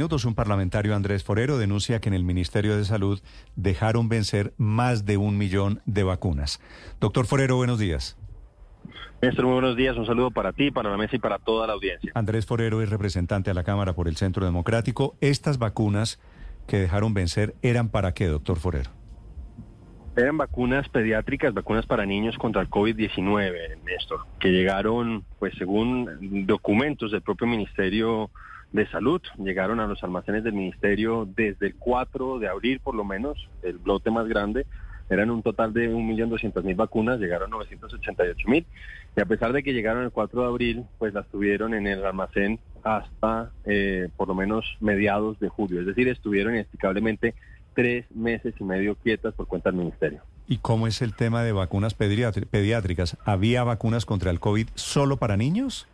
minutos, un parlamentario, Andrés Forero, denuncia que en el Ministerio de Salud dejaron vencer más de un millón de vacunas. Doctor Forero, buenos días. Néstor, muy buenos días. Un saludo para ti, para la mesa y para toda la audiencia. Andrés Forero es representante a la Cámara por el Centro Democrático. ¿Estas vacunas que dejaron vencer eran para qué, doctor Forero? Eran vacunas pediátricas, vacunas para niños contra el COVID-19, Néstor, que llegaron, pues según documentos del propio Ministerio de Salud, llegaron a los almacenes del Ministerio desde el 4 de abril por lo menos, el blote más grande, eran un total de 1.200.000 vacunas, llegaron 988.000 y a pesar de que llegaron el 4 de abril, pues las tuvieron en el almacén hasta eh, por lo menos mediados de julio, es decir, estuvieron inexplicablemente tres meses y medio quietas por cuenta del Ministerio. ¿Y cómo es el tema de vacunas pediátricas? ¿Había vacunas contra el COVID solo para niños?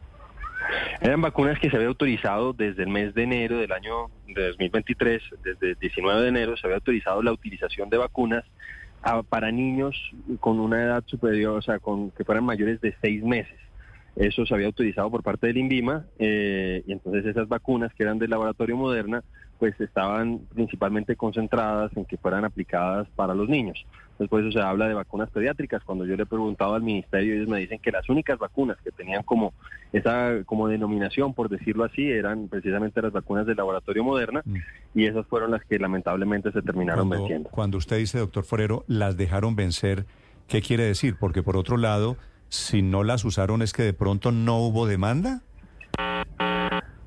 Eran vacunas que se había autorizado desde el mes de enero del año de 2023, desde el 19 de enero se había autorizado la utilización de vacunas para niños con una edad superior, o sea, con que fueran mayores de seis meses. Eso se había autorizado por parte del INVIMA eh, y entonces esas vacunas que eran del laboratorio Moderna pues estaban principalmente concentradas en que fueran aplicadas para los niños. Después eso se habla de vacunas pediátricas. Cuando yo le he preguntado al ministerio, ellos me dicen que las únicas vacunas que tenían como esa como denominación, por decirlo así, eran precisamente las vacunas del laboratorio Moderna mm. y esas fueron las que lamentablemente se terminaron venciendo. Cuando usted dice, doctor Forero, las dejaron vencer, ¿qué quiere decir? Porque por otro lado si no las usaron es que de pronto no hubo demanda?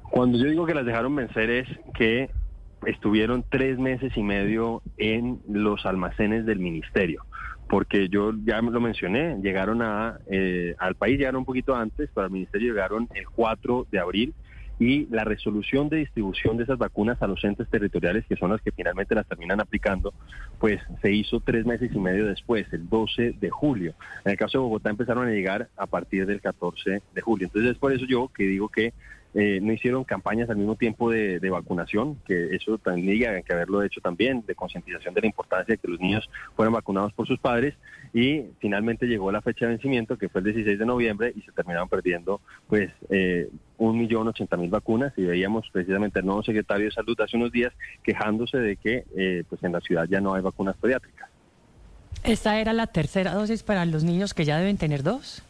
Cuando yo digo que las dejaron vencer es que estuvieron tres meses y medio en los almacenes del ministerio, porque yo ya lo mencioné, llegaron a, eh, al país, llegaron un poquito antes, pero al ministerio llegaron el 4 de abril y la resolución de distribución de esas vacunas a los entes territoriales, que son las que finalmente las terminan aplicando, pues se hizo tres meses y medio después, el 12 de julio. En el caso de Bogotá empezaron a llegar a partir del 14 de julio. Entonces es por eso yo que digo que eh, no hicieron campañas al mismo tiempo de, vacunación, que eso tendría que haberlo hecho también, de concientización de la importancia de que los niños fueran vacunados por sus padres y finalmente llegó la fecha de vencimiento que fue el 16 de noviembre y se terminaron perdiendo pues eh, un millón ochenta mil vacunas y veíamos precisamente al nuevo secretario de salud hace unos días quejándose de que eh, pues en la ciudad ya no hay vacunas pediátricas. ¿Esta era la tercera dosis para los niños que ya deben tener dos?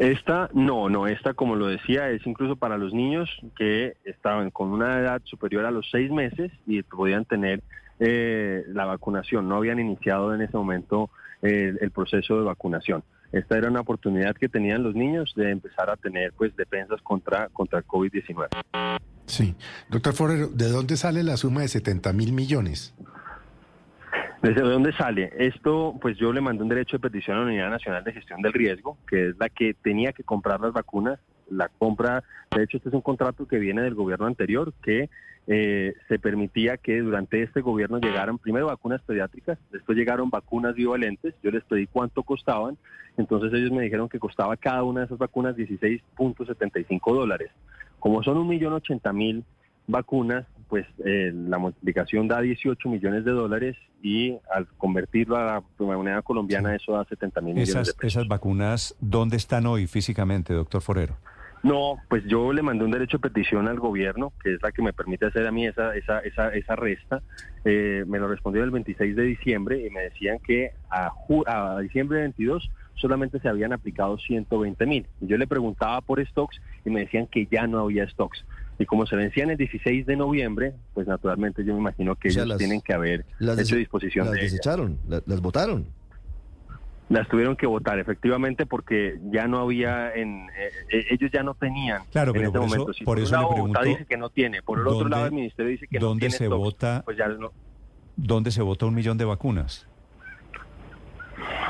Esta, no, no, esta, como lo decía, es incluso para los niños que estaban con una edad superior a los seis meses y podían tener eh, la vacunación. No habían iniciado en ese momento eh, el proceso de vacunación. Esta era una oportunidad que tenían los niños de empezar a tener pues defensas contra, contra el COVID-19. Sí. Doctor Forero, ¿de dónde sale la suma de 70 mil millones? ¿Desde dónde sale? Esto, pues yo le mandé un derecho de petición a la Unidad Nacional de Gestión del Riesgo, que es la que tenía que comprar las vacunas. La compra, de hecho, este es un contrato que viene del gobierno anterior, que eh, se permitía que durante este gobierno llegaran primero vacunas pediátricas, después llegaron vacunas bivalentes, yo les pedí cuánto costaban, entonces ellos me dijeron que costaba cada una de esas vacunas 16.75 dólares. Como son un millón ochenta mil vacunas, pues eh, la multiplicación da 18 millones de dólares y al convertirlo a la moneda colombiana eso da 70 mil millones de pesos. ¿Esas vacunas dónde están hoy físicamente, doctor Forero? No, pues yo le mandé un derecho de petición al gobierno, que es la que me permite hacer a mí esa, esa, esa, esa resta. Eh, me lo respondió el 26 de diciembre y me decían que a, a diciembre 22 solamente se habían aplicado 120 mil. Yo le preguntaba por stocks y me decían que ya no había stocks. Y como se vencían el 16 de noviembre, pues naturalmente yo me imagino que ellos tienen que haber hecho disposición las desecharon, las, votaron. Las tuvieron que votar, efectivamente, porque ya no había, en eh, eh, ellos ya no tenían claro, en este momento. por, eso le pregunto, dice que no tiene, por el otro lado el ministerio dice que no tiene. ¿Dónde se vota? Pues ya no. ¿Dónde se vota un millón de vacunas?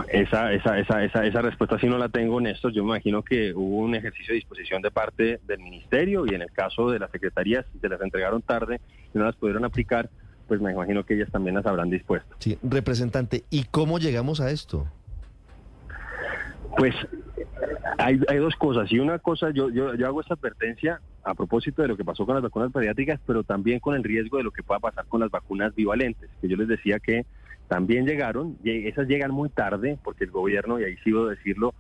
Esa, esa, esa, esa, esa respuesta sí no la tengo, Néstor. Yo me imagino que hubo un ejercicio de disposición de parte del ministerio y en el caso de las secretarías, si se las entregaron tarde y no las pudieron aplicar, pues me imagino que ellas también las habrán dispuesto. Sí, representante, ¿y cómo llegamos a esto? Pues hay, hay dos cosas. Y una cosa, yo, yo, yo hago esta advertencia a propósito de lo que pasó con las vacunas pediátricas, pero también con el riesgo de lo que pueda pasar con las vacunas bivalentes, que yo les decía que también llegaron, esas llegan muy tarde porque el gobierno, y ahí sigo decirlo,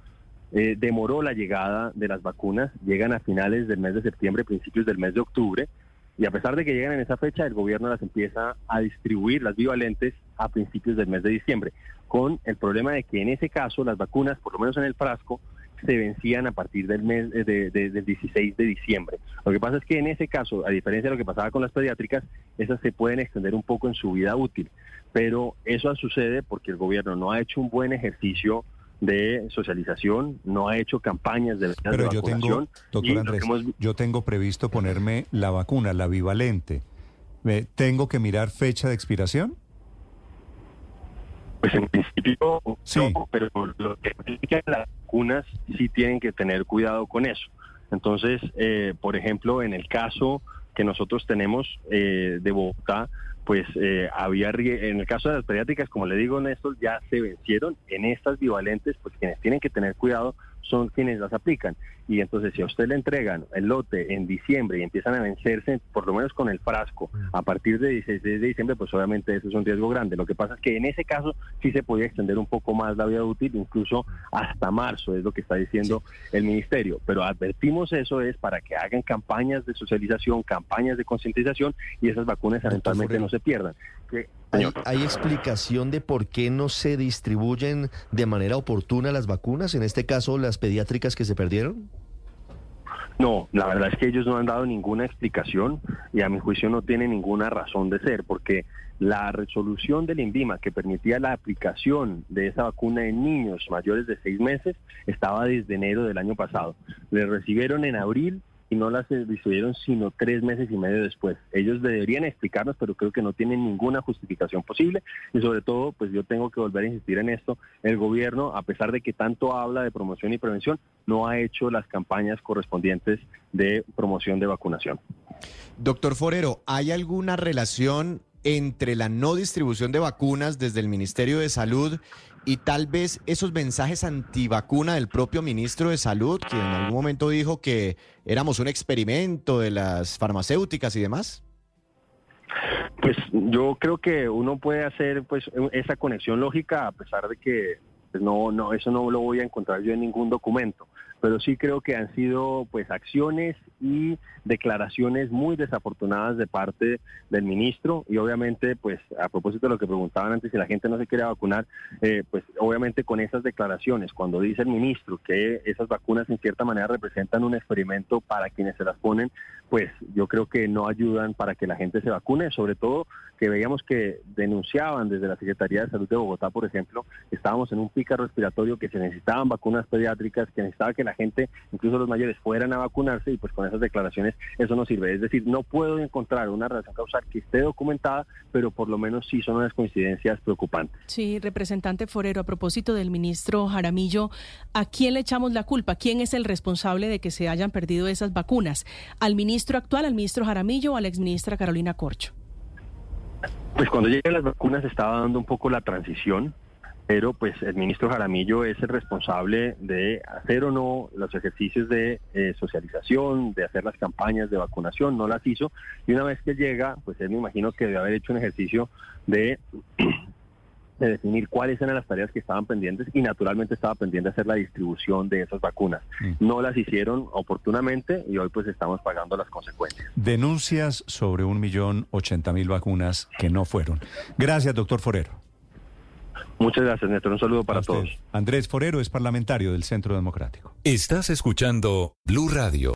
eh, demoró la llegada de las vacunas, llegan a finales del mes de septiembre, principios del mes de octubre, Y a pesar de que llegan en esa fecha, el gobierno las empieza a distribuir, las bivalentes, a principios del mes de diciembre, con el problema de que en ese caso las vacunas, por lo menos en el frasco, se vencían a partir del mes de, del 16 de diciembre. Lo que pasa es que en ese caso, a diferencia de lo que pasaba con las pediátricas, esas se pueden extender un poco en su vida útil. Pero eso sucede porque el gobierno no ha hecho un buen ejercicio de socialización, no ha hecho campañas de, Pero yo tengo, doctor Andrés, yo tengo previsto ponerme la vacuna, la bivalente. ¿Tengo que mirar fecha de expiración? Pues en principio sí. pero lo que las vacunas sí tienen que tener cuidado con eso. Entonces, eh, por ejemplo, en el caso que nosotros tenemos eh, de Bogotá, pues eh, había, en el caso de las pediátricas, como le digo, Néstor, ya se vencieron. En estas bivalentes, pues quienes tienen que tener cuidado son quienes las aplican. Y entonces, si a usted le entregan el lote en diciembre y empiezan a vencerse, por lo menos con el frasco, mm. a partir de 16 de diciembre, pues obviamente eso es un riesgo grande. Lo que pasa es que en ese caso sí se podía extender un poco más la vida útil, incluso hasta marzo, es lo que está diciendo el ministerio. Pero advertimos eso es para que hagan campañas de socialización, campañas de concientización y esas vacunas eventualmente no se pierdan. ¿Hay, explicación de por qué no se distribuyen de manera oportuna las vacunas, en este caso las pediátricas que se perdieron? No, la verdad es que ellos no han dado ninguna explicación y a mi juicio no tiene ninguna razón de ser, porque la resolución del INVIMA que permitía la aplicación de esa vacuna en niños mayores de seis meses estaba desde enero del año pasado. Le recibieron en abril y no las distribuyeron sino tres meses y medio después. Ellos deberían explicarnos, pero creo que no tienen ninguna justificación posible y sobre todo, pues yo tengo que volver a insistir en esto, el gobierno, a pesar de que tanto habla de promoción y prevención, no ha hecho las campañas correspondientes de promoción de vacunación. Doctor Forero, ¿hay alguna relación entre la no distribución de vacunas desde el Ministerio de Salud y tal vez esos mensajes antivacuna del propio ministro de Salud, quien en algún momento dijo que éramos un experimento de las farmacéuticas y demás? Pues yo creo que uno puede hacer pues esa conexión lógica a pesar de que pues, no no eso no lo voy a encontrar yo en ningún documento pero sí creo que han sido pues acciones y declaraciones muy desafortunadas de parte del ministro. Y obviamente pues a propósito de lo que preguntaban antes si la gente no se quiere vacunar eh, pues obviamente con esas declaraciones cuando dice el ministro que esas vacunas en cierta manera representan un experimento para quienes se las ponen pues yo creo que no ayudan para que la gente se vacune sobre todo que veíamos que denunciaban desde la Secretaría de Salud de Bogotá por ejemplo estábamos en un pica respiratorio que se necesitaban vacunas pediátricas que necesitaba que la gente, incluso los mayores, fueran a vacunarse y pues con esas declaraciones eso no sirve. Es decir, no puedo encontrar una relación causal que esté documentada, pero por lo menos sí son unas coincidencias preocupantes. Sí, representante Forero, a propósito del ministro Jaramillo, ¿a quién le echamos la culpa? ¿Quién es el responsable de que se hayan perdido esas vacunas? ¿Al ministro actual, al ministro Jaramillo o a la exministra Carolina Corcho? Pues cuando llegan las vacunas estaba dando un poco la transición pero pues el ministro Jaramillo es el responsable de hacer o no los ejercicios de eh, socialización, de hacer las campañas de vacunación, no las hizo, y una vez que llega, pues él me imagino que debe haber hecho un ejercicio de, de definir cuáles eran las tareas que estaban pendientes y naturalmente estaba pendiente hacer la distribución de esas vacunas. Mm. No las hicieron oportunamente y hoy pues estamos pagando las consecuencias. Denuncias sobre un millón ochenta mil vacunas que no fueron. Gracias, doctor Forero. Muchas gracias, Néstor. Un saludo para todos. Andrés Forero es parlamentario del Centro Democrático. Estás escuchando Blue Radio.